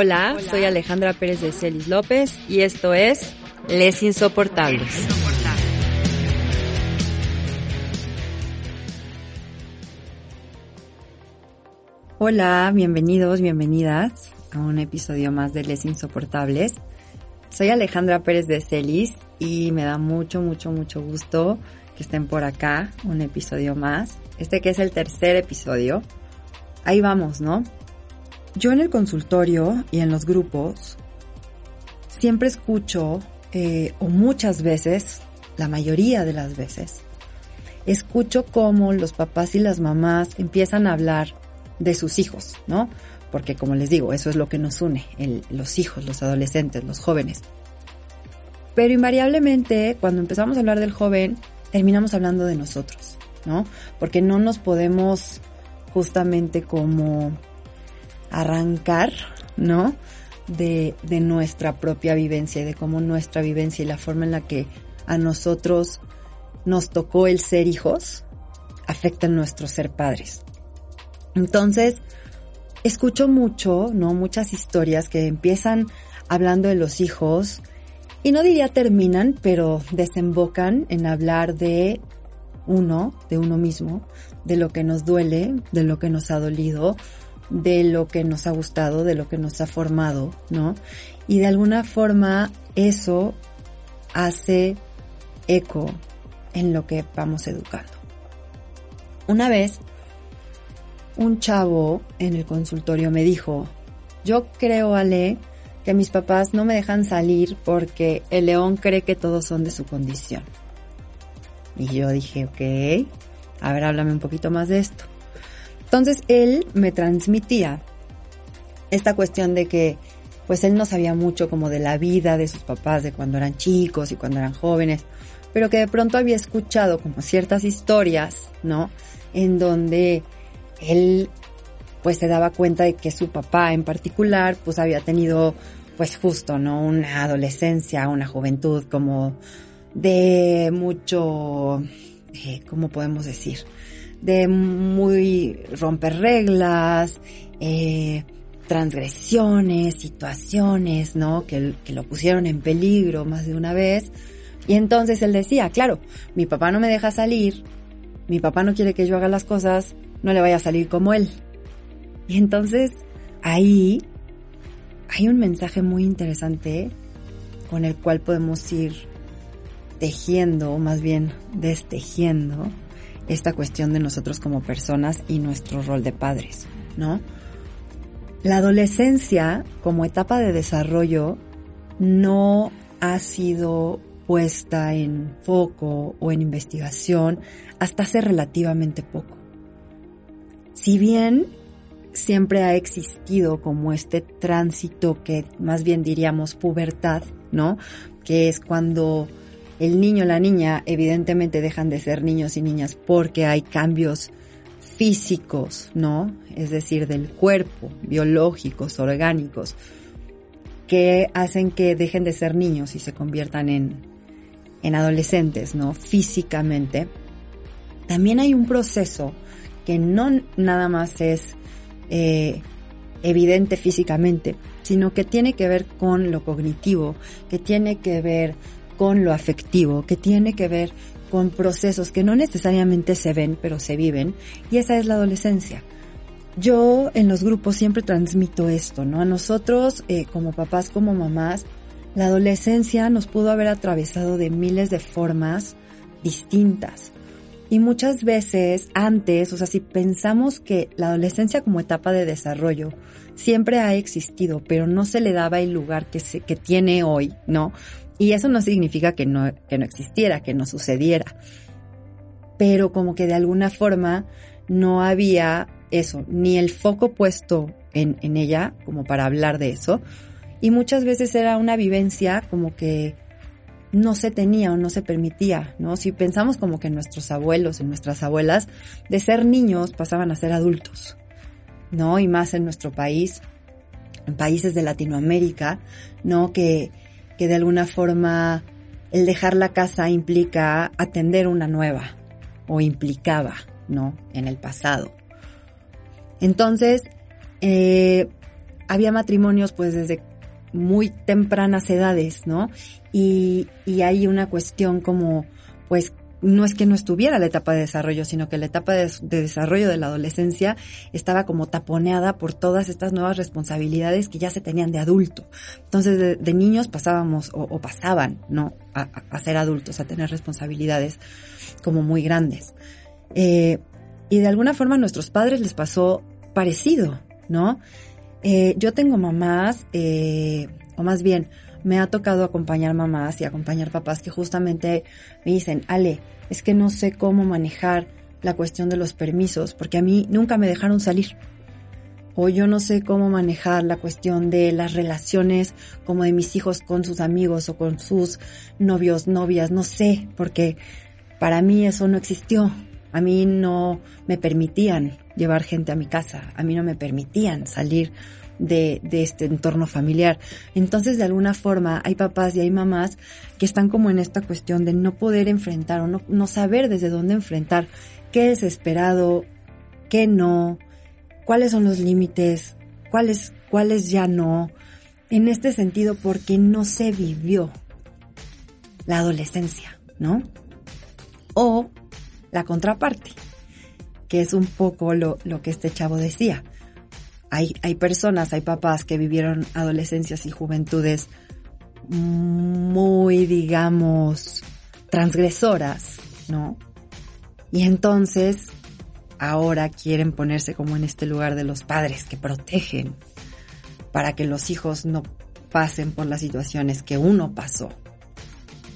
Hola, soy Alejandra Pérez de Celis López y esto es Les Insoportables. Hola, bienvenidos, bienvenidas a un episodio más de Les Insoportables. Soy Alejandra Pérez de Celis y me da mucho, mucho, mucho gusto que estén por acá, un episodio más. Este que es el tercer episodio. Ahí vamos, ¿no? Yo en el consultorio y en los grupos siempre escucho, eh, o muchas veces, la mayoría de las veces, escucho cómo los papás y las mamás empiezan a hablar de sus hijos, ¿no? Porque como les digo, eso es lo que nos une, los hijos, los adolescentes, los jóvenes. Pero invariablemente, cuando empezamos a hablar del joven, terminamos hablando de nosotros, ¿no? Porque no nos podemos justamente como arrancar, ¿no? De, de nuestra propia vivencia y de cómo nuestra vivencia y la forma en la que a nosotros nos tocó el ser hijos afecta nuestro ser padres. Entonces, escucho mucho, ¿no? Muchas historias que empiezan hablando de los hijos y no diría terminan, pero desembocan en hablar de uno, de uno mismo, de lo que nos duele, de lo que nos ha dolido, de lo que nos ha gustado, de lo que nos ha formado, ¿no? Y de alguna forma eso hace eco en lo que vamos educando. Una vez, un chavo en el consultorio me dijo, yo creo, Ale, que mis papás no me dejan salir porque el león cree que todos son de su condición. Y yo dije, ok, a ver, háblame un poquito más de esto. Entonces él me transmitía esta cuestión de que pues él no sabía mucho como de la vida de sus papás, de cuando eran chicos y cuando eran jóvenes, pero que de pronto había escuchado como ciertas historias, ¿no? En donde él pues se daba cuenta de que su papá en particular pues había tenido pues justo, ¿no? Una adolescencia, una juventud como de mucho, eh, ¿cómo podemos decir? De muy romper reglas, eh, transgresiones, situaciones, ¿no? Que, que lo pusieron en peligro más de una vez. Y entonces él decía, claro, mi papá no me deja salir, mi papá no quiere que yo haga las cosas, no le vaya a salir como él. Y entonces ahí hay un mensaje muy interesante con el cual podemos ir tejiendo, más bien destejiendo, esta cuestión de nosotros como personas y nuestro rol de padres, ¿no? La adolescencia como etapa de desarrollo no ha sido puesta en foco o en investigación hasta hace relativamente poco. Si bien siempre ha existido como este tránsito que más bien diríamos pubertad, ¿no? Que es cuando el niño la niña evidentemente dejan de ser niños y niñas porque hay cambios físicos, ¿no? Es decir, del cuerpo, biológicos, orgánicos, que hacen que dejen de ser niños y se conviertan en, en adolescentes, ¿no? Físicamente. También hay un proceso que no nada más es eh, evidente físicamente, sino que tiene que ver con lo cognitivo, que tiene que ver con lo afectivo, que tiene que ver con procesos que no necesariamente se ven, pero se viven, y esa es la adolescencia. Yo en los grupos siempre transmito esto, ¿no? A nosotros, eh, como papás, como mamás, la adolescencia nos pudo haber atravesado de miles de formas distintas. Y muchas veces antes, o sea, si pensamos que la adolescencia como etapa de desarrollo siempre ha existido, pero no se le daba el lugar que, se, que tiene hoy, ¿no? Y eso no significa que no, que no existiera, que no sucediera. Pero como que de alguna forma no había eso, ni el foco puesto en, en ella como para hablar de eso. Y muchas veces era una vivencia como que no se tenía o no se permitía, ¿no? Si pensamos como que nuestros abuelos y nuestras abuelas de ser niños pasaban a ser adultos, ¿no? Y más en nuestro país, en países de Latinoamérica, ¿no? Que, que de alguna forma el dejar la casa implica atender una nueva o implicaba, ¿no? En el pasado. Entonces, eh, había matrimonios pues desde muy tempranas edades, ¿no? Y, y hay una cuestión como, pues, no es que no estuviera la etapa de desarrollo, sino que la etapa de, desarrollo de la adolescencia estaba como taponeada por todas estas nuevas responsabilidades que ya se tenían de adulto. Entonces, de, niños pasábamos o, pasaban, ¿no? A, ser adultos, a tener responsabilidades como muy grandes. Eh, y de alguna forma a nuestros padres les pasó parecido, ¿no? Eh, yo tengo mamás, eh, o más bien, me ha tocado acompañar mamás y acompañar papás que justamente me dicen, Ale, es que no sé cómo manejar la cuestión de los permisos, porque a mí nunca me dejaron salir. O yo no sé cómo manejar la cuestión de las relaciones como de mis hijos con sus amigos o con sus novios, novias, no sé, porque para mí eso no existió. A mí no me permitían llevar gente a mi casa, a mí no me permitían salir de, este entorno familiar. Entonces, de alguna forma, hay papás y hay mamás que están como en esta cuestión de no poder enfrentar o no, saber desde dónde enfrentar qué es esperado, qué no, cuáles son los límites, cuáles, cuáles ya no. En este sentido, porque no se vivió la adolescencia, ¿no? O la contraparte, que es un poco lo, lo que este chavo decía. Hay, hay personas, hay papás que vivieron adolescencias y juventudes muy, digamos, transgresoras, ¿no? Y entonces ahora quieren ponerse como en este lugar de los padres que protegen para que los hijos no pasen por las situaciones que uno pasó.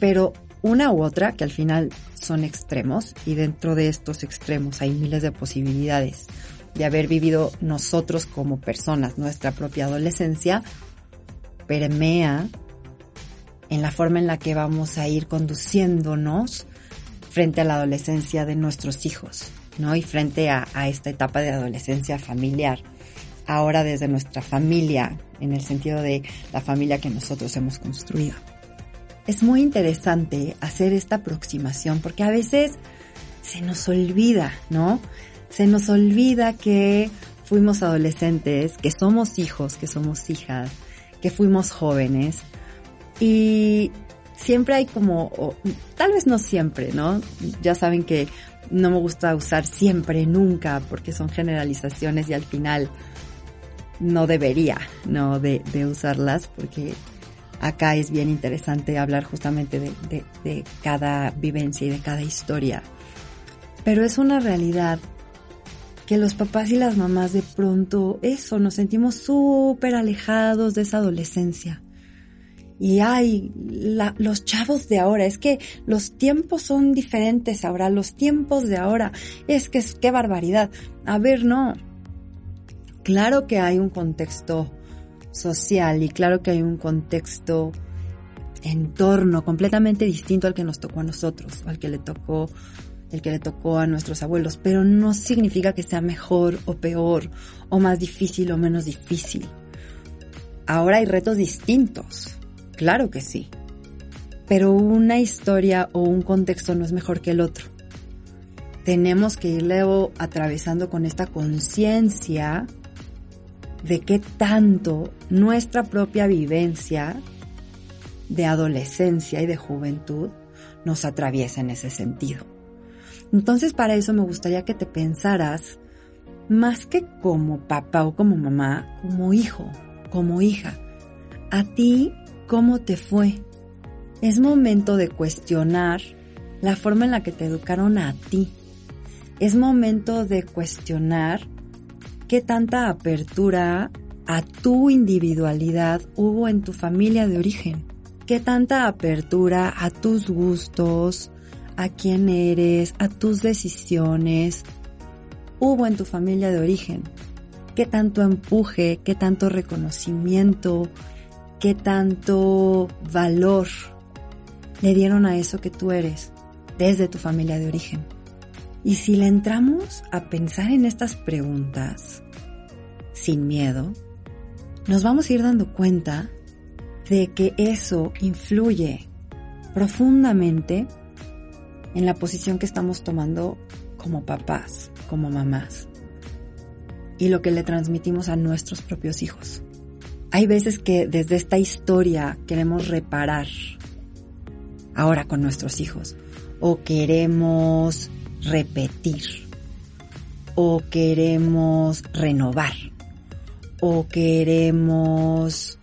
Pero una u otra, que al final son extremos, y dentro de estos extremos hay miles de posibilidades de haber vivido nosotros como personas nuestra propia adolescencia, permea en la forma en la que vamos a ir conduciéndonos frente a la adolescencia de nuestros hijos, ¿no? Y frente a, a esta etapa de adolescencia familiar. Ahora desde nuestra familia, en el sentido de la familia que nosotros hemos construido es muy interesante hacer esta aproximación porque a veces se nos olvida, ¿no? Se nos olvida que fuimos adolescentes, que somos hijos, que somos hijas, que fuimos jóvenes y siempre hay como, tal vez no siempre, ¿no? Ya saben que no me gusta usar siempre, nunca, porque son generalizaciones y al final no debería, ¿no? De, de usarlas porque acá es bien interesante hablar justamente de, cada vivencia y de cada historia. Pero es una realidad que los papás y las mamás de pronto, eso, nos sentimos súper alejados de esa adolescencia. Y hay los chavos de ahora, es que los tiempos son diferentes ahora, los tiempos de ahora, es que es qué barbaridad. A ver, no. Claro que hay un contexto social y claro que hay un contexto entorno completamente distinto al que nos tocó a nosotros, al que le tocó el que le tocó a nuestros abuelos, pero no significa que sea mejor o peor o más difícil o menos difícil. Ahora hay retos distintos, claro que sí, pero una historia o un contexto no es mejor que el otro. Tenemos que irle atravesando con esta conciencia de qué tanto nuestra propia vivencia de adolescencia y de juventud nos atraviesa en ese sentido. Entonces para eso me gustaría que te pensaras más que como papá o como mamá, como hijo, como hija. A ti, ¿cómo te fue? Es momento de cuestionar la forma en la que te educaron a ti. Es momento de cuestionar qué tanta apertura a tu individualidad hubo en tu familia de origen. Qué tanta apertura a tus gustos, a quién eres, a tus decisiones hubo en tu familia de origen? ¿Qué tanto empuje, qué tanto reconocimiento, qué tanto valor le dieron a eso que tú eres desde tu familia de origen? Y si le entramos a pensar en estas preguntas sin miedo, nos vamos a ir dando cuenta de que eso influye profundamente en la posición que estamos tomando como papás, como mamás, y lo que le transmitimos a nuestros propios hijos. Hay veces que desde esta historia queremos reparar ahora con nuestros hijos, o queremos repetir, o queremos renovar, o queremos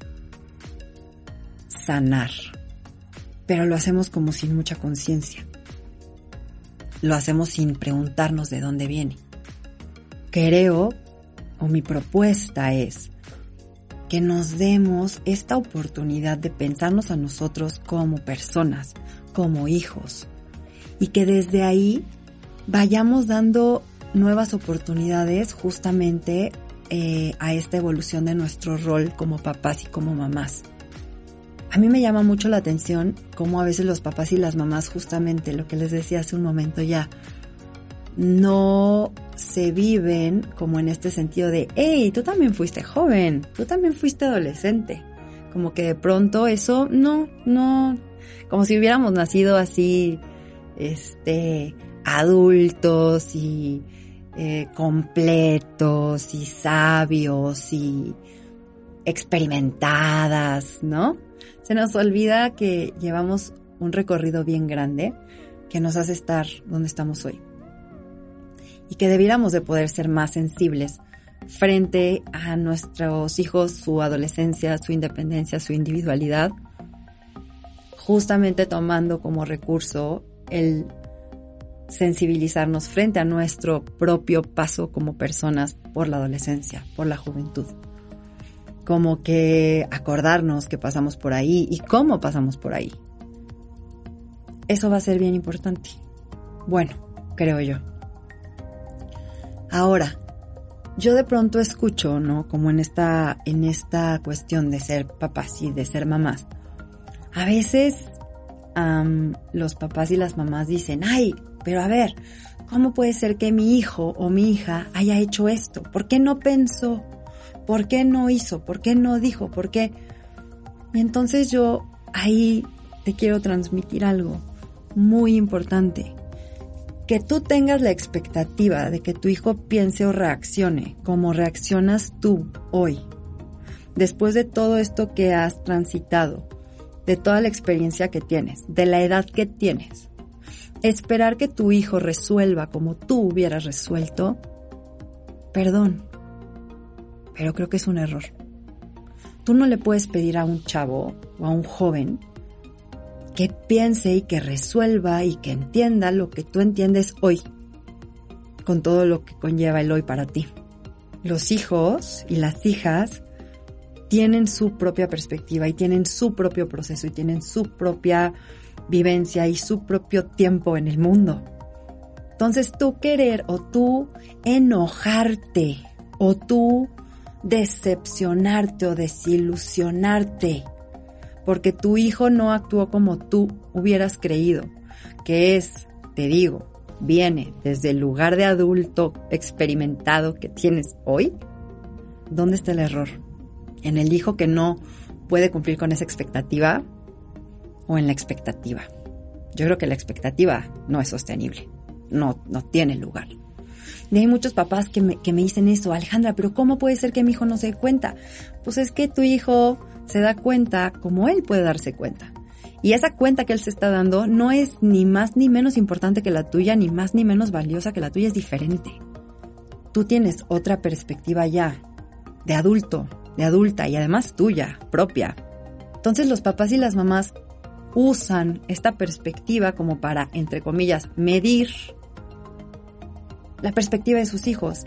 sanar, pero lo hacemos como sin mucha conciencia. Lo hacemos sin preguntarnos de dónde viene. Creo, o mi propuesta es, que nos demos esta oportunidad de pensarnos a nosotros como personas, como hijos, y que desde ahí vayamos dando nuevas oportunidades justamente eh, a esta evolución de nuestro rol como papás y como mamás. A mí me llama mucho la atención cómo a veces los papás y las mamás, justamente lo que les decía hace un momento ya, no se viven como en este sentido de, hey, tú también fuiste joven, tú también fuiste adolescente. Como que de pronto eso, no, no, como si hubiéramos nacido así, este, adultos y eh, completos y sabios y experimentadas, ¿no? Se nos olvida que llevamos un recorrido bien grande que nos hace estar donde estamos hoy. Y que debiéramos de poder ser más sensibles frente a nuestros hijos, su adolescencia, su independencia, su individualidad, justamente tomando como recurso el sensibilizarnos frente a nuestro propio paso como personas por la adolescencia, por la juventud como que acordarnos que pasamos por ahí y cómo pasamos por ahí. Eso va a ser bien importante. Bueno, creo yo. Ahora, yo de pronto escucho, ¿no? Como en esta, en esta cuestión de ser papás y de ser mamás. A veces los papás y las mamás dicen, ay, pero a ver, ¿cómo puede ser que mi hijo o mi hija haya hecho esto? ¿Por qué no pensó? ¿Por qué no hizo? ¿Por qué no dijo? ¿Por qué? Entonces yo ahí te quiero transmitir algo muy importante. Que tú tengas la expectativa de que tu hijo piense o reaccione como reaccionas tú hoy. Después de todo esto que has transitado, de toda la experiencia que tienes, de la edad que tienes, esperar que tu hijo resuelva como tú hubieras resuelto, perdón, pero creo que es un error. Tú no le puedes pedir a un chavo o a un joven que piense y que resuelva y que entienda lo que tú entiendes hoy, con todo lo que conlleva el hoy para ti. Los hijos y las hijas tienen su propia perspectiva y tienen su propio proceso y tienen su propia vivencia y su propio tiempo en el mundo. Entonces tú querer o tú enojarte o tú decepcionarte o desilusionarte porque tu hijo no actuó como tú hubieras creído, que es, te digo, viene desde el lugar de adulto experimentado que tienes hoy, ¿dónde está el error? ¿En el hijo que no puede cumplir con esa expectativa o en la expectativa? Yo creo que la expectativa no es sostenible, no, no tiene lugar. Y hay muchos papás que me, que me dicen eso, Alejandra, pero ¿cómo puede ser que mi hijo no se dé cuenta? Pues es que tu hijo se da cuenta como él puede darse cuenta. Y esa cuenta que él se está dando no es ni más ni menos importante que la tuya, ni más ni menos valiosa que la tuya, es diferente. Tú tienes otra perspectiva ya, de adulto, de adulta y además tuya, propia. Entonces los papás y las mamás usan esta perspectiva como para, entre comillas, medir la perspectiva de sus hijos.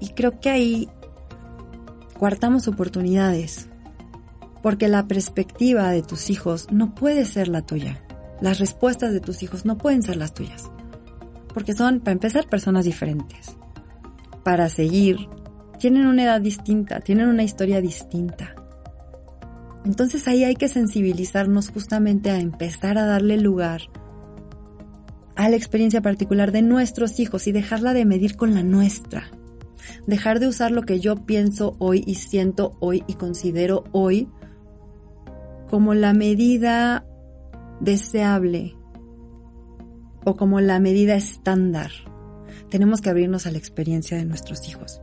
Y creo que ahí cuartamos oportunidades, porque la perspectiva de tus hijos no puede ser la tuya. Las respuestas de tus hijos no pueden ser las tuyas, porque son, para empezar, personas diferentes. para seguir tienen una edad distinta, tienen una historia distinta. Entonces ahí hay que sensibilizarnos justamente a empezar a darle lugar a la experiencia particular de nuestros hijos y dejarla de medir con la nuestra. Dejar de usar lo que yo pienso hoy y siento hoy y considero hoy como la medida deseable o como la medida estándar. Tenemos que abrirnos a la experiencia de nuestros hijos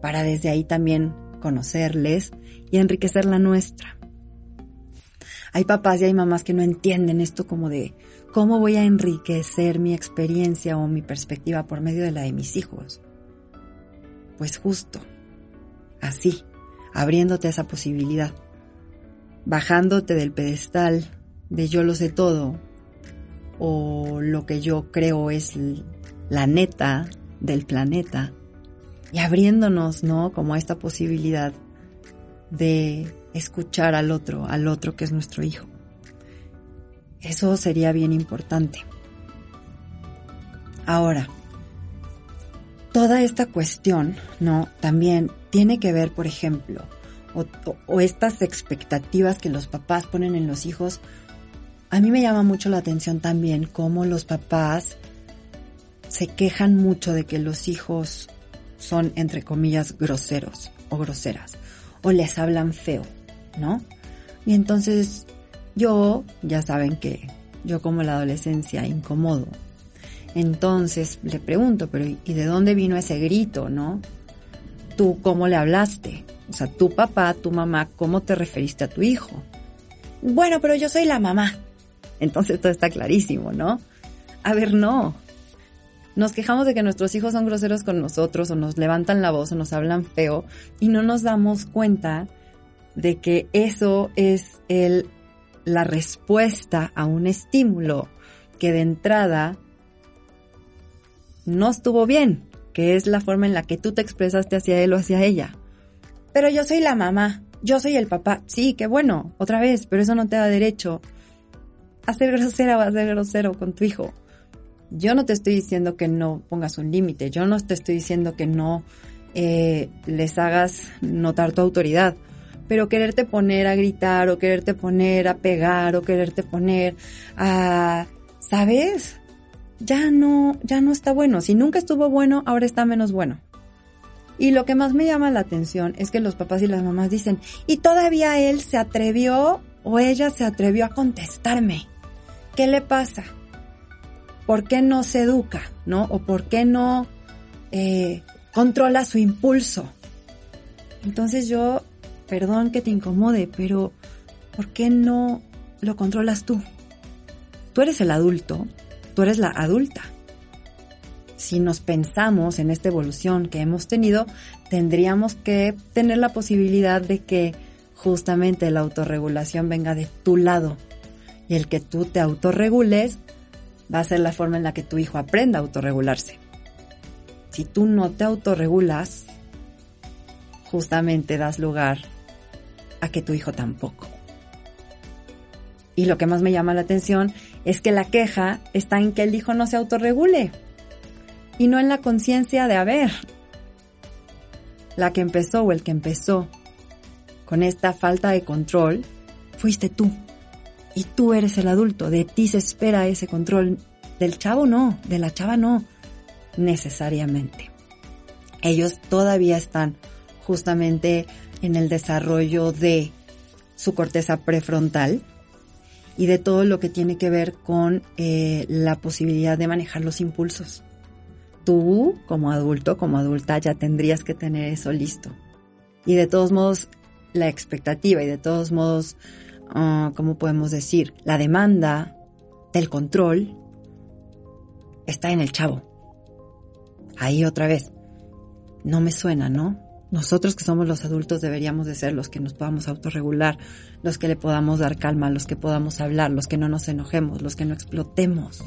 para desde ahí también conocerles y enriquecer la nuestra. Hay papás y hay mamás que no entienden esto como de cómo voy a enriquecer mi experiencia o mi perspectiva por medio de la de mis hijos. Pues justo, así, abriéndote esa posibilidad, bajándote del pedestal de yo lo sé todo o lo que yo creo es la neta del planeta y abriéndonos, ¿no? Como esta posibilidad de escuchar al otro, al otro que es nuestro hijo. Eso sería bien importante. Ahora, toda esta cuestión, ¿no? También tiene que ver, por ejemplo, o, estas expectativas que los papás ponen en los hijos. A mí me llama mucho la atención también cómo los papás se quejan mucho de que los hijos son, entre comillas, groseros o groseras, o les hablan feo, ¿no? Y entonces yo, ya saben que yo como la adolescencia incomodo. Entonces le pregunto, pero ¿y de dónde vino ese grito, no? ¿Tú cómo le hablaste? O sea, tu papá, tu mamá, ¿cómo te referiste a tu hijo? Bueno, pero yo soy la mamá. Entonces todo está clarísimo, ¿no? A ver, no. Nos quejamos de que nuestros hijos son groseros con nosotros o nos levantan la voz o nos hablan feo y no nos damos cuenta de que eso es el, la respuesta a un estímulo que de entrada no estuvo bien, que es la forma en la que tú te expresaste hacia él o hacia ella. Pero yo soy la mamá, yo soy el papá. Sí, qué bueno, otra vez, pero eso no te da derecho a ser grosera o a ser grosero con tu hijo. Yo no te estoy diciendo que no pongas un límite, yo no te estoy diciendo que no eh, les hagas notar tu autoridad, pero quererte poner a gritar o quererte poner a pegar o quererte poner a, ¿sabes? Ya no, ya no está bueno. Si nunca estuvo bueno, ahora está menos bueno. Y lo que más me llama la atención es que los papás y las mamás dicen, y todavía él se atrevió o ella se atrevió a contestarme. ¿Qué le pasa? ¿por qué no se educa? ¿No? O por qué no eh, controla su impulso. Entonces yo, perdón que te incomode, pero ¿por qué no lo controlas tú? Tú eres el adulto, tú eres la adulta. Si nos pensamos en esta evolución que hemos tenido, tendríamos que tener la posibilidad de que justamente la autorregulación venga de tu lado y el que tú te autorregules va a ser la forma en la que tu hijo aprenda a autorregularse. Si tú no te autorregulas, justamente das lugar a que tu hijo tampoco. Y lo que más me llama la atención es que la queja está en que el hijo no se autorregule y no en la conciencia de haber. La que empezó o el que empezó con esta falta de control fuiste tú y tú eres el adulto, de ti se espera ese control, del chavo no, de la chava no, necesariamente. Ellos todavía están justamente en el desarrollo de su corteza prefrontal y de todo lo que tiene que ver con eh, la posibilidad de manejar los impulsos. Tú, como adulto, como adulta, ya tendrías que tener eso listo. Y de todos modos, la expectativa y de todos modos Ah, ¿cómo podemos decir? La demanda del control está en el chavo. Ahí otra vez. No me suena, ¿no? Nosotros que somos los adultos deberíamos de ser los que nos podamos autorregular, los que le podamos dar calma, los que podamos hablar, los que no nos enojemos, los que no explotemos.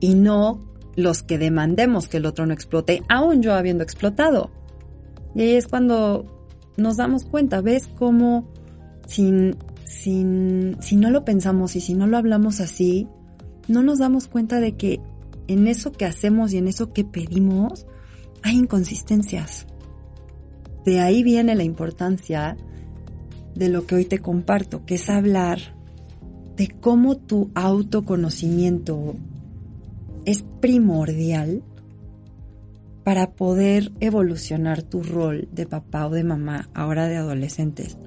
Y no los que demandemos que el otro no explote, aún yo habiendo explotado. Y ahí es cuando nos damos cuenta, ¿ves cómo sin si no lo pensamos y si no lo hablamos así, no nos damos cuenta de que en eso que hacemos y en eso que pedimos hay inconsistencias. De ahí viene la importancia de lo que hoy te comparto, que es hablar de cómo tu autoconocimiento es primordial para poder evolucionar tu rol de papá o de mamá, ahora de adolescentes,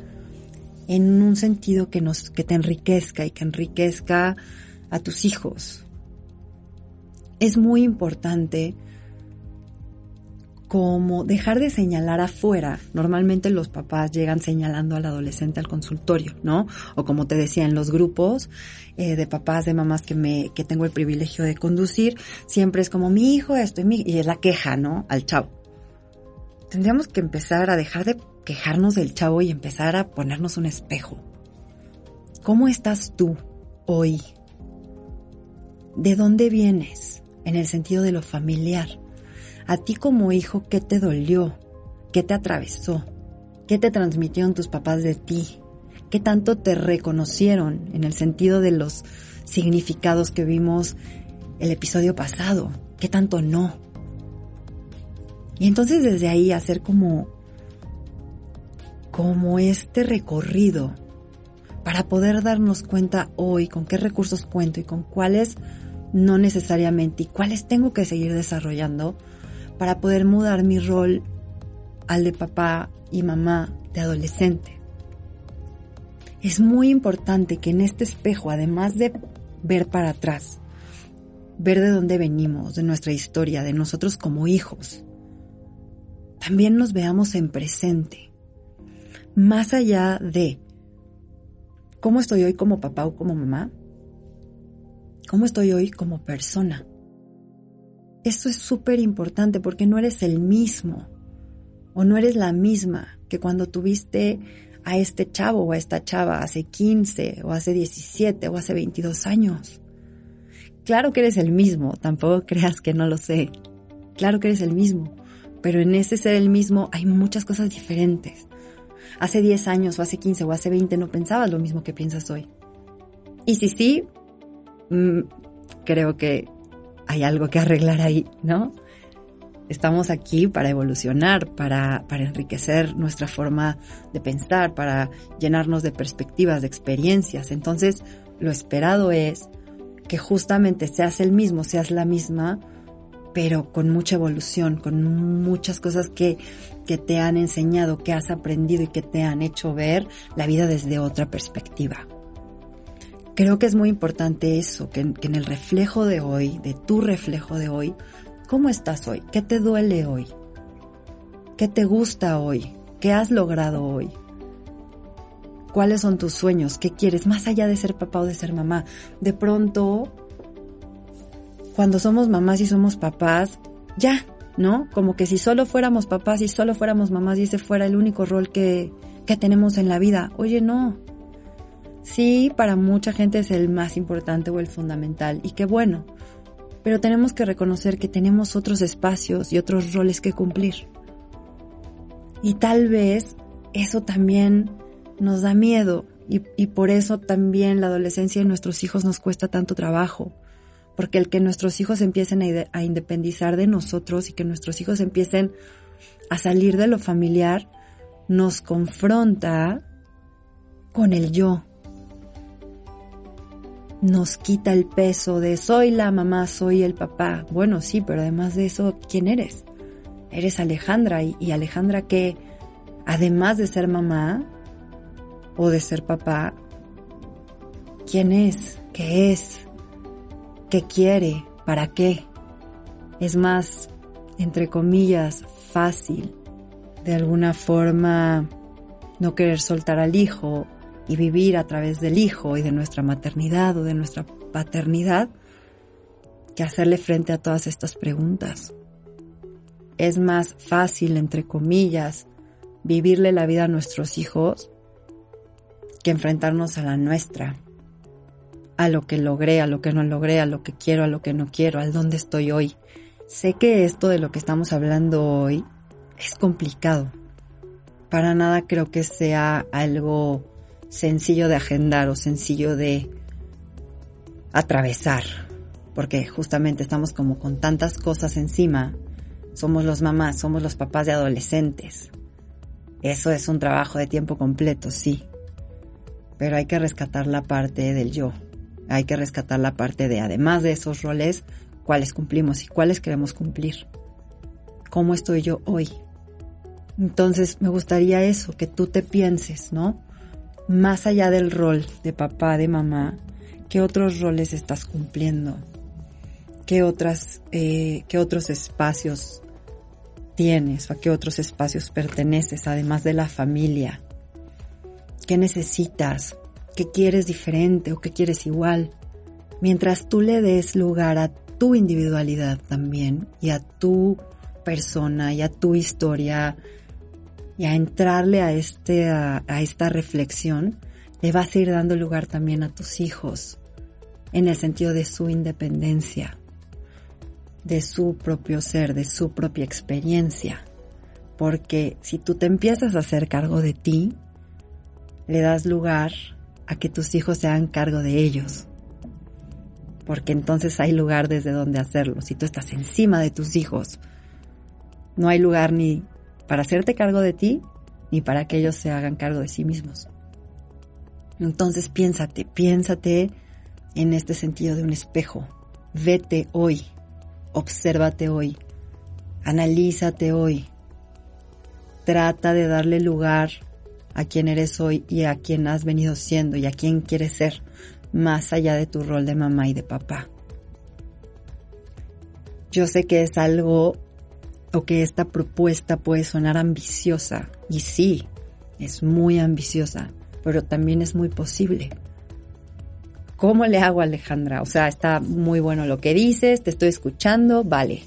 en un sentido que nos, que te enriquezca y que enriquezca a tus hijos. Es muy importante como dejar de señalar afuera. Normalmente los papás llegan señalando al adolescente al consultorio, ¿no? O como te decía en los grupos eh, de papás, de mamás que me, que tengo el privilegio de conducir, siempre es como mi hijo esto y, mi, y es la queja, ¿no? Al chavo. Tendríamos que empezar a dejar de quejarnos del chavo y empezar a ponernos un espejo. ¿Cómo estás tú hoy? ¿De dónde vienes? En el sentido de lo familiar a ti como hijo, ¿qué te dolió? ¿Qué te atravesó? ¿Qué te transmitieron tus papás de ti? ¿Qué tanto te reconocieron en el sentido de los significados que vimos el episodio pasado? ¿Qué tanto no? Y entonces desde ahí hacer como como este recorrido para poder darnos cuenta hoy con qué recursos cuento y con cuáles no necesariamente y cuáles tengo que seguir desarrollando para poder mudar mi rol al de papá y mamá de adolescente. Es muy importante que en este espejo, además de ver para atrás, ver de dónde venimos, de nuestra historia, de nosotros como hijos, también nos veamos en presente, más allá de cómo estoy hoy como papá o como mamá, cómo estoy hoy como persona. Esto es súper importante porque no eres el mismo o no eres la misma que cuando tuviste a este chavo o a esta chava hace 15 o hace 17 o hace 22 años. Claro que eres el mismo, tampoco creas que no lo sé. Claro que eres el mismo, pero en ese ser el mismo hay muchas cosas diferentes. Hace 10 años o hace 15 o hace 20 no pensabas lo mismo que piensas hoy. Y si sí, mm, creo que hay algo que arreglar ahí, ¿no? Estamos aquí para evolucionar, para, para enriquecer nuestra forma de pensar, para llenarnos de perspectivas, de experiencias. Entonces, lo esperado es que justamente seas el mismo, seas la misma, pero con mucha evolución, con muchas cosas que, que te han enseñado, que has aprendido y que te han hecho ver la vida desde otra perspectiva creo que es muy importante eso, que, en el reflejo de hoy, de tu reflejo de hoy, ¿cómo estás hoy? ¿Qué te duele hoy? ¿Qué te gusta hoy? ¿Qué has logrado hoy? ¿Cuáles son tus sueños? ¿Qué quieres? Más allá de ser papá o de ser mamá. De pronto, cuando somos mamás y somos papás, ya, ¿no? Como que si solo fuéramos papás y solo fuéramos mamás y ese fuera el único rol que, que tenemos en la vida. Oye, no, Sí, para mucha gente es el más importante o el fundamental y qué bueno, pero tenemos que reconocer que tenemos otros espacios y otros roles que cumplir. Y tal vez eso también nos da miedo y, y, por eso también la adolescencia de nuestros hijos nos cuesta tanto trabajo. Porque el que nuestros hijos empiecen a, a independizar de nosotros y que nuestros hijos empiecen a salir de lo familiar nos confronta con el yo, nos quita el peso de soy la mamá, soy el papá. Bueno, sí, pero además de eso, ¿quién eres? Eres Alejandra y, Alejandra que, además de ser mamá o de ser papá, ¿quién es? ¿Qué es? ¿Qué quiere? ¿Para qué? Es más, entre comillas, fácil de alguna forma no querer soltar al hijo y vivir a través del hijo y de nuestra maternidad o de nuestra paternidad que hacerle frente a todas estas preguntas. Es más fácil, entre comillas, vivirle la vida a nuestros hijos que enfrentarnos a la nuestra, a lo que logré, a lo que no logré, a lo que quiero, a lo que no quiero, al dónde estoy hoy. Sé que esto de lo que estamos hablando hoy es complicado. Para nada creo que sea algo sencillo de agendar o sencillo de atravesar, porque justamente estamos como con tantas cosas encima, somos los mamás, somos los papás de adolescentes. Eso es un trabajo de tiempo completo, sí. Pero hay que rescatar la parte del yo. Hay que rescatar la parte de, además de esos roles, cuáles cumplimos y cuáles queremos cumplir. ¿Cómo estoy yo hoy? Entonces me gustaría eso, que tú te pienses, ¿no? Más allá del rol de papá, de mamá, ¿qué otros roles estás cumpliendo? ¿Qué, otras, eh, qué otros espacios tienes a qué otros espacios perteneces, además de la familia? ¿Qué necesitas? ¿Qué quieres diferente o qué quieres igual? Mientras tú le des lugar a tu individualidad también y a tu persona y a tu historia y a entrarle a, este, a, esta reflexión, le vas a ir dando lugar también a tus hijos, en el sentido de su independencia, de su propio ser, de su propia experiencia. Porque si tú te empiezas a hacer cargo de ti, le das lugar a que tus hijos se hagan cargo de ellos. Porque entonces hay lugar desde donde hacerlo. Si tú estás encima de tus hijos, no hay lugar ni para hacerte cargo de ti ni para que ellos se hagan cargo de sí mismos. Entonces piénsate, piénsate en este sentido de un espejo. Vete hoy, obsérvate hoy, analízate hoy. Trata de darle lugar a quien eres hoy y a quien has venido siendo y a quien quieres ser, más allá de tu rol de mamá y de papá. Yo sé que es algo o que esta propuesta puede sonar ambiciosa. Y sí, es muy ambiciosa, pero también es muy posible. ¿Cómo le hago, Alejandra? O sea, está muy bueno lo que dices, te estoy escuchando, vale.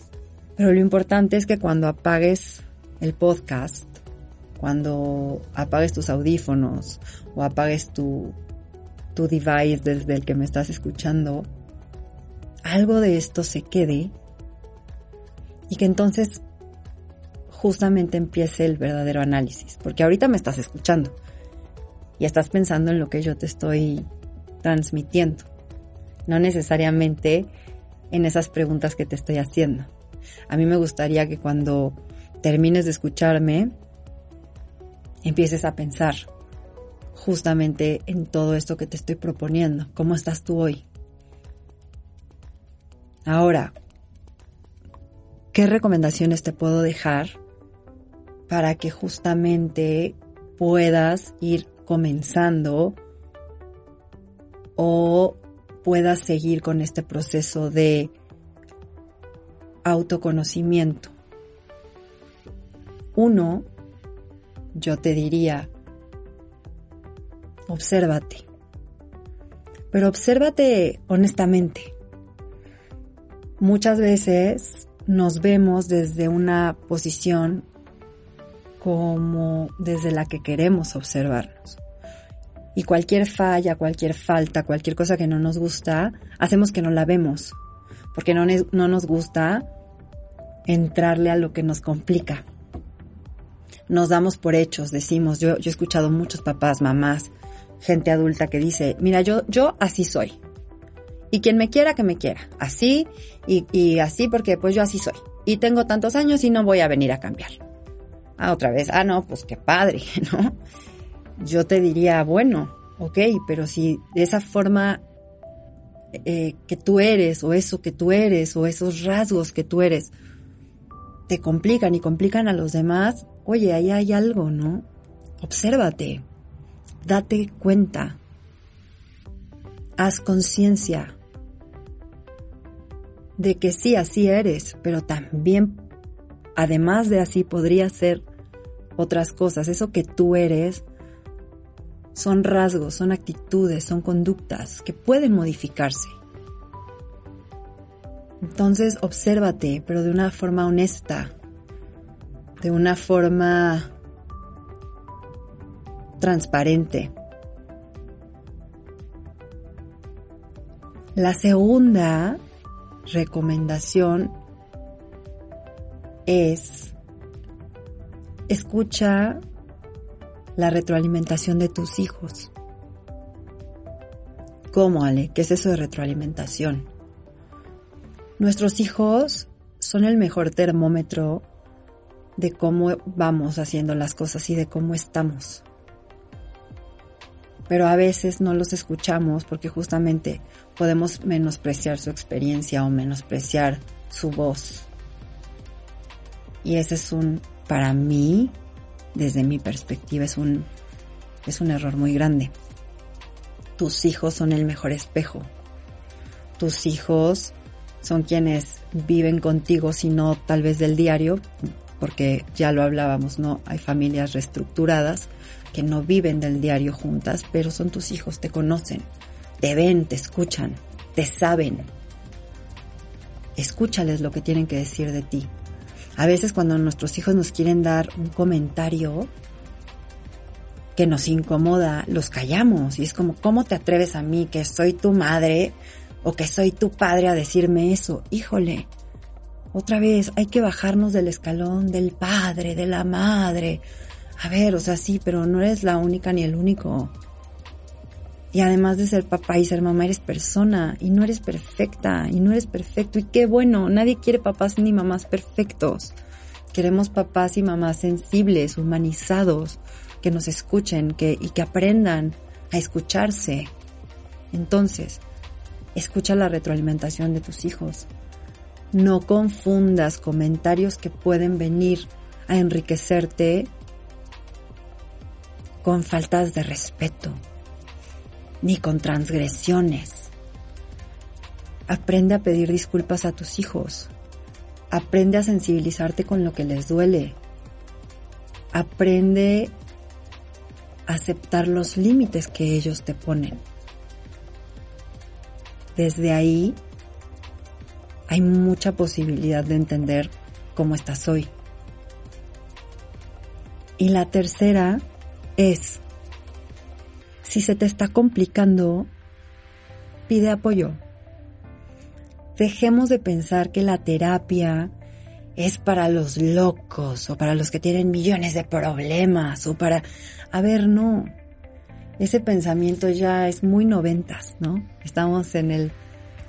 Pero lo importante es que cuando apagues el podcast, cuando apagues tus audífonos o apagues tu, tu device desde el que me estás escuchando, algo de esto se quede y que entonces justamente empiece el verdadero análisis, porque ahorita me estás escuchando y estás pensando en lo que yo te estoy transmitiendo, no necesariamente en esas preguntas que te estoy haciendo. A mí me gustaría que cuando termines de escucharme, empieces a pensar justamente en todo esto que te estoy proponiendo. ¿Cómo estás tú hoy? Ahora, ¿qué recomendaciones te puedo dejar para que justamente puedas ir comenzando o puedas seguir con este proceso de autoconocimiento. Uno, yo te diría, obsérvate, pero obsérvate honestamente. Muchas veces nos vemos desde una posición como desde la que queremos observarnos. Y cualquier falla, cualquier falta, cualquier cosa que no nos gusta, hacemos que no la vemos, porque no, no nos gusta entrarle a lo que nos complica. Nos damos por hechos, decimos, yo, yo he escuchado muchos papás, mamás, gente adulta que dice, mira, yo, yo así soy. Y quien me quiera, que me quiera. Así y, y así porque pues yo así soy. Y tengo tantos años y no voy a venir a cambiar. Ah, otra vez, ah, no, pues qué padre, ¿no? Yo te diría, bueno, ok, pero si de esa forma eh, que tú eres, o eso que tú eres, o esos rasgos que tú eres, te complican y complican a los demás, oye, ahí hay algo, ¿no? Obsérvate, date cuenta, haz conciencia de que sí, así eres, pero también, además de así, podría ser otras cosas. Eso que tú eres son rasgos, son actitudes, son conductas que pueden modificarse. Entonces, obsérvate, pero de una forma honesta, de una forma transparente. La segunda recomendación es Escucha la retroalimentación de tus hijos. ¿Cómo, Ale? ¿Qué es eso de retroalimentación? Nuestros hijos son el mejor termómetro de cómo vamos haciendo las cosas y de cómo estamos. Pero a veces no los escuchamos porque justamente podemos menospreciar su experiencia o menospreciar su voz. Y ese es un, para mí, desde mi perspectiva, es un, es un error muy grande. Tus hijos son el mejor espejo. Tus hijos son quienes viven contigo, si no tal vez del diario, porque ya lo hablábamos, ¿no? Hay familias reestructuradas que no viven del diario juntas, pero son tus hijos, te conocen, te ven, te escuchan, te saben. Escúchales lo que tienen que decir de ti. A veces cuando nuestros hijos nos quieren dar un comentario que nos incomoda, los callamos y es como, ¿cómo te atreves a mí que soy tu madre o que soy tu padre a decirme eso? Híjole, otra vez hay que bajarnos del escalón del padre, de la madre. A ver, o sea, sí, pero no eres la única ni el único. Y además de ser papá y ser mamá, eres persona y no eres perfecta y no eres perfecto. Y qué bueno, nadie quiere papás ni mamás perfectos. Queremos papás y mamás sensibles, humanizados, que nos escuchen que, y que aprendan a escucharse. Entonces, escucha la retroalimentación de tus hijos. No confundas comentarios que pueden venir a enriquecerte con faltas de respeto, ni con transgresiones. Aprende a pedir disculpas a tus hijos. Aprende a sensibilizarte con lo que les duele. Aprende a aceptar los límites que ellos te ponen. Desde ahí hay mucha posibilidad de entender cómo estás hoy. Y la tercera es, si se te está complicando, pide apoyo. Dejemos de pensar que la terapia es para los locos o para los que tienen millones de problemas o para... A ver, no. Ese pensamiento ya es muy noventas, ¿no? Estamos en el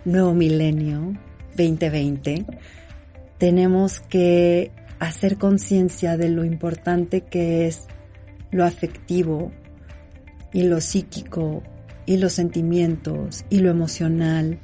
nuevo milenio 2020, tenemos que hacer conciencia de lo importante que es lo afectivo y lo psíquico y los sentimientos y lo emocional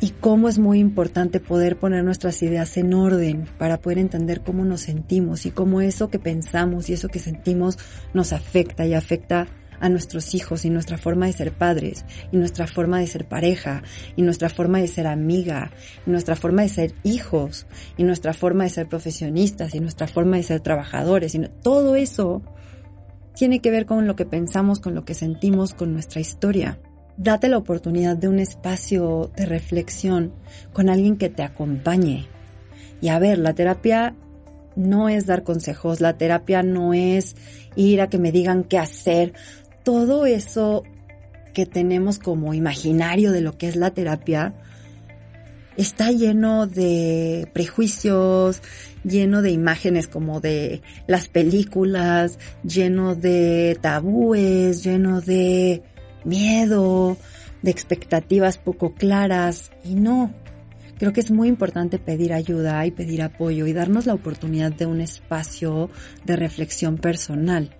y cómo es muy importante poder poner nuestras ideas en orden para poder entender cómo nos sentimos y cómo eso que pensamos y eso que sentimos nos afecta y afecta a nuestros hijos y nuestra forma de ser padres y nuestra forma de ser pareja y nuestra forma de ser amiga y nuestra forma de ser hijos y nuestra forma de ser profesionistas y nuestra forma de ser trabajadores y todo eso tiene que ver con lo que pensamos, con lo que sentimos, con nuestra historia. Date la oportunidad de un espacio de reflexión con alguien que te acompañe. Y a ver, la terapia no es dar consejos, la terapia no es ir a que me digan qué hacer todo eso que tenemos como imaginario de lo que es la terapia está lleno de prejuicios, lleno de imágenes como de las películas, lleno de tabúes, lleno de miedo, de expectativas poco claras y no. Creo que es muy importante pedir ayuda y pedir apoyo y darnos la oportunidad de un espacio de reflexión personal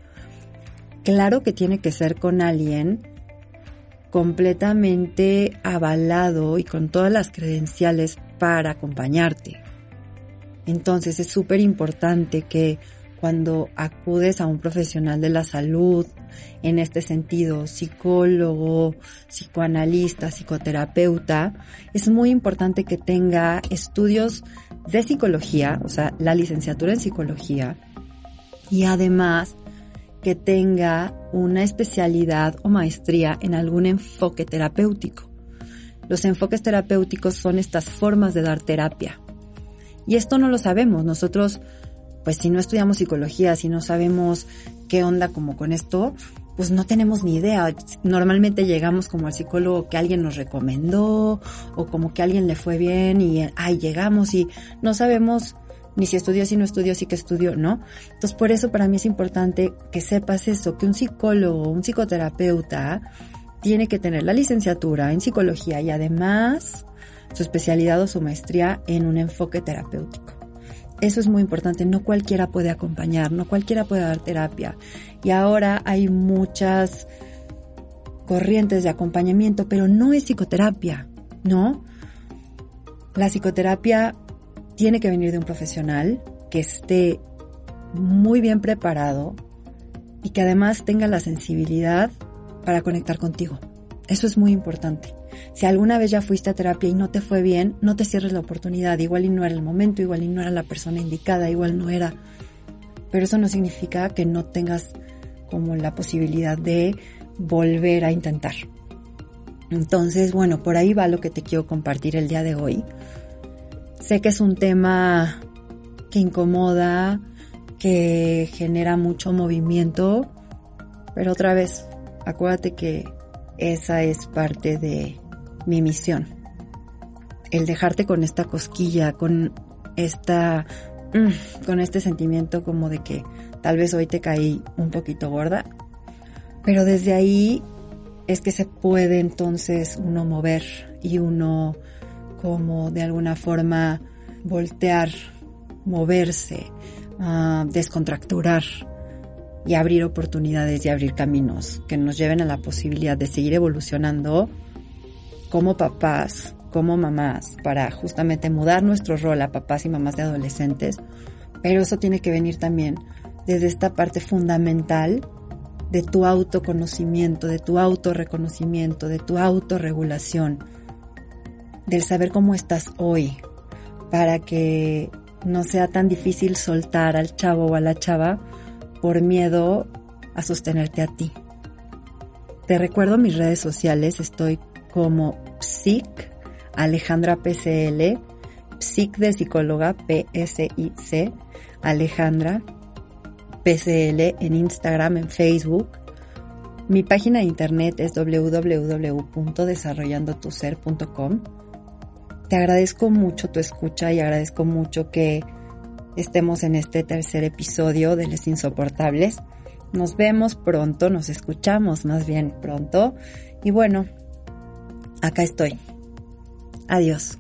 claro que tiene que ser con alguien completamente avalado y con todas las credenciales para acompañarte. Entonces es súper importante que cuando acudes a un profesional de la salud, en este sentido, psicólogo, psicoanalista, psicoterapeuta, es muy importante que tenga estudios de psicología, o sea, la licenciatura en psicología, y además que tenga una especialidad o maestría en algún enfoque terapéutico. Los enfoques terapéuticos son estas formas de dar terapia. Y esto no lo sabemos. Nosotros, pues si no estudiamos psicología, si no sabemos qué onda como con esto, pues no tenemos ni idea. Normalmente llegamos como al psicólogo que alguien nos recomendó o como que alguien le fue bien y ahí llegamos y no sabemos ni si estudió, si no estudió, si que estudió, ¿no? Entonces por eso para mí es importante que sepas eso, que un psicólogo, un psicoterapeuta tiene que tener la licenciatura en psicología y además su especialidad o su maestría en un enfoque terapéutico. Eso es muy importante, no cualquiera puede acompañar, no cualquiera puede dar terapia. Y ahora hay muchas corrientes de acompañamiento, pero no es psicoterapia, ¿no? La psicoterapia tiene que venir de un profesional que esté muy bien preparado y que además tenga la sensibilidad para conectar contigo. Eso es muy importante. Si alguna vez ya fuiste a terapia y no te fue bien, no te cierres la oportunidad. Igual y no era el momento, igual y no era la persona indicada, igual no era. Pero eso no significa que no tengas como la posibilidad de volver a intentar. Entonces, bueno, por ahí va lo que te quiero compartir el día de hoy. Sé que es un tema que incomoda, que genera mucho movimiento, pero otra vez, acuérdate que esa es parte de mi misión. El dejarte con esta cosquilla, con esta, mm, con este sentimiento como de que tal vez hoy te caí un poquito gorda, pero desde ahí es que se puede entonces uno mover y uno como de alguna forma voltear, moverse, uh, descontracturar y abrir oportunidades y abrir caminos que nos lleven a la posibilidad de seguir evolucionando como papás, como mamás, para justamente mudar nuestro rol a papás y mamás de adolescentes. Pero eso tiene que venir también desde esta parte fundamental de tu autoconocimiento, de tu autorreconocimiento, de tu autorregulación, del saber cómo estás hoy, para que no sea tan difícil soltar al chavo o a la chava por miedo a sostenerte a ti. Te recuerdo mis redes sociales, estoy como psic, Alejandra PCL, psic de psicóloga, P-S-I-C, Alejandra PCL en Instagram, en Facebook. Mi página de internet es www.desarrollandotuser.com. Te agradezco mucho tu escucha y agradezco mucho que estemos en este tercer episodio de Les Insoportables. Nos vemos pronto, nos escuchamos más bien pronto. Y bueno, acá estoy. Adiós.